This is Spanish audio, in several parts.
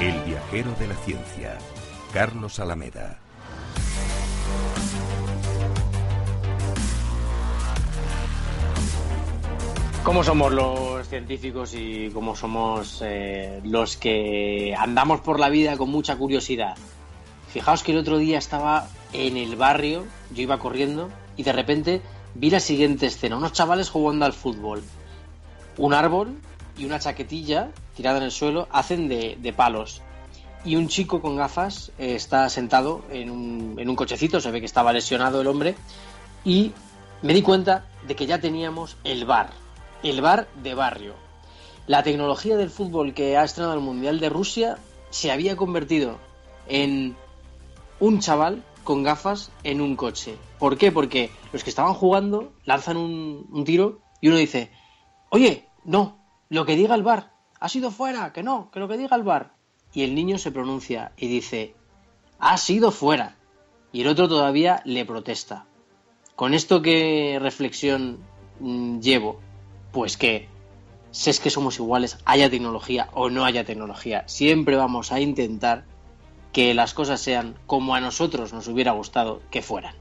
El viajero de la ciencia, Carlos Alameda. ¿Cómo somos los científicos y cómo somos eh, los que andamos por la vida con mucha curiosidad? Fijaos que el otro día estaba en el barrio, yo iba corriendo y de repente vi la siguiente escena, unos chavales jugando al fútbol. Un árbol y una chaquetilla tirada en el suelo hacen de, palos. Y un chico con gafas eh, está sentado en un, en un cochecito, se ve que estaba lesionado el hombre, y me di cuenta de que ya teníamos el bar, el bar de barrio. La tecnología del fútbol que ha estrenado el Mundial de Rusia se había convertido en un chaval con gafas en un coche. ¿Por qué? Porque los que estaban jugando lanzan un, un tiro y uno dice, oye, no, lo que diga el bar, ha sido fuera, que no, que lo que diga el bar. Y el niño se pronuncia y dice, ha sido fuera. Y el otro todavía le protesta. ¿Con esto qué reflexión mm, llevo? Pues que si es que somos iguales, haya tecnología o no haya tecnología. Siempre vamos a intentar que las cosas sean como a nosotros nos hubiera gustado que fueran.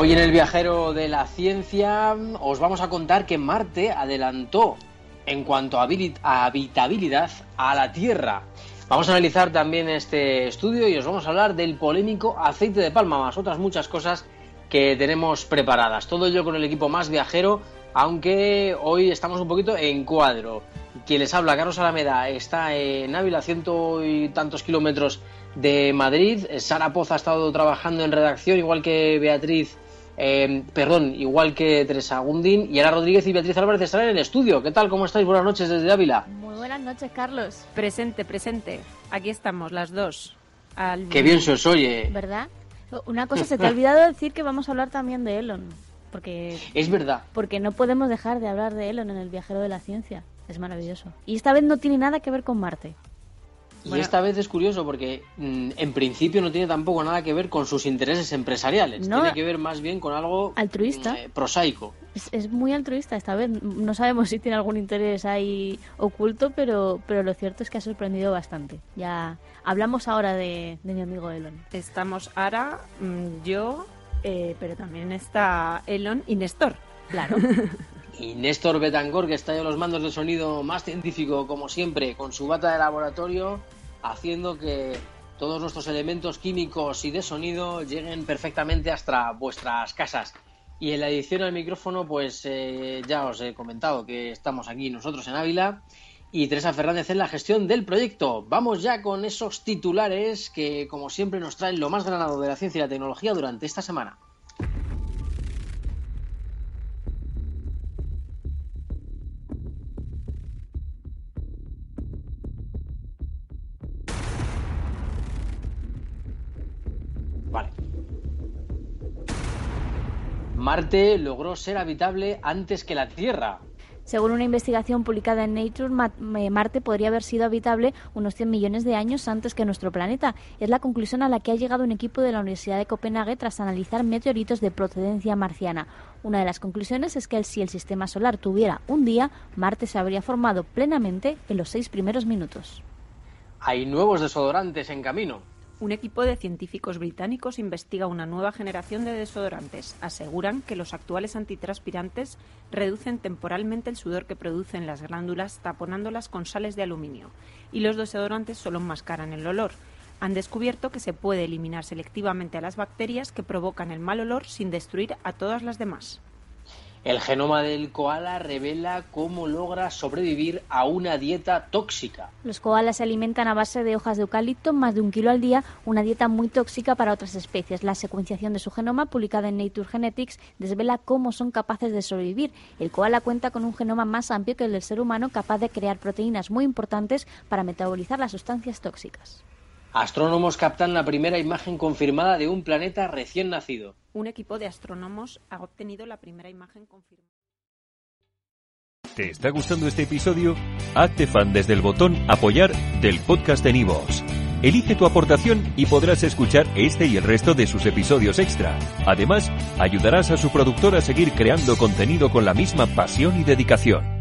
Hoy en el viajero de la ciencia os vamos a contar que Marte adelantó en cuanto a habitabilidad a la Tierra. Vamos a analizar también este estudio y os vamos a hablar del polémico aceite de palma, más otras muchas cosas que tenemos preparadas. Todo ello con el equipo más viajero, aunque hoy estamos un poquito en cuadro. Quien les habla, Carlos Alameda, está en Ávila, ciento y tantos kilómetros de Madrid. Sara Poz ha estado trabajando en redacción, igual que Beatriz, eh, perdón, igual que Teresa Gundín. Y Ana Rodríguez y Beatriz Álvarez están en el estudio. ¿Qué tal? ¿Cómo estáis? Buenas noches desde Ávila. Muy buenas noches, Carlos. Presente, presente. Aquí estamos, las dos. Qué bien se os oye. ¿Verdad? Una cosa, se te ha olvidado decir que vamos a hablar también de Elon. Porque, es verdad. Porque no podemos dejar de hablar de Elon en el viajero de la ciencia. Es maravilloso. Y esta vez no tiene nada que ver con Marte. Y esta vez es curioso porque mm, en principio no tiene tampoco nada que ver con sus intereses empresariales. tiene que ver más bien con algo altruista, mm, eh, prosaico. Es, muy altruista esta vez. No sabemos si tiene algún interés ahí oculto, pero, pero lo cierto es que ha sorprendido bastante. Ya hablamos ahora de, mi amigo Elon. Estamos ahora mm, yo, eh, pero también está Elon y Néstor. Claro. Y Néstor Betangor, que está en los mandos de sonido más científico, como siempre, con su bata de laboratorio, haciendo que todos nuestros elementos químicos y de sonido lleguen perfectamente hasta vuestras casas. Y en la edición al micrófono, pues eh, ya os he comentado que estamos aquí nosotros en Ávila y Teresa Fernández en la gestión del proyecto. Vamos ya con esos titulares que, como siempre, nos traen lo más granado de la ciencia y la tecnología durante esta semana. Marte logró ser habitable antes que la Tierra. Según una investigación publicada en Nature, eh, Marte podría haber sido habitable unos 100 millones de años antes que nuestro planeta. Es la conclusión a la que ha llegado un equipo de la Universidad de Copenhague tras analizar meteoritos de procedencia marciana. Una de las conclusiones es que si el sistema solar tuviera un día, Marte se habría formado plenamente en los seis primeros minutos. Hay nuevos desodorantes en camino. Un equipo de científicos británicos investiga una nueva generación de desodorantes. Aseguran que los actuales antitranspirantes reducen temporalmente el sudor que producen las glándulas taponándolas con sales de aluminio y los desodorantes solo enmascaran el olor. Han descubierto que se puede eliminar selectivamente a las bacterias que provocan el mal olor sin destruir a todas las demás. El genoma del koala revela cómo logra sobrevivir a una dieta tóxica. Los koalas se alimentan a base de hojas de eucalipto, más de un kilo al día, una dieta muy tóxica para otras especies. La secuenciación de su genoma, publicada en Nature Genetics, desvela cómo son capaces de sobrevivir. El koala cuenta con un genoma más amplio que el del ser humano, capaz de crear proteínas muy importantes para metabolizar las sustancias tóxicas. Astrónomos captan la primera imagen confirmada de un planeta recién nacido. Un equipo de astrónomos ha obtenido la primera imagen confirmada. ¿Te está gustando este episodio? Hazte fan desde el botón Apoyar del podcast de Nivos. Elige tu aportación y podrás escuchar este y el resto de sus episodios extra. Además, ayudarás a su productor a seguir creando contenido con la misma pasión y dedicación.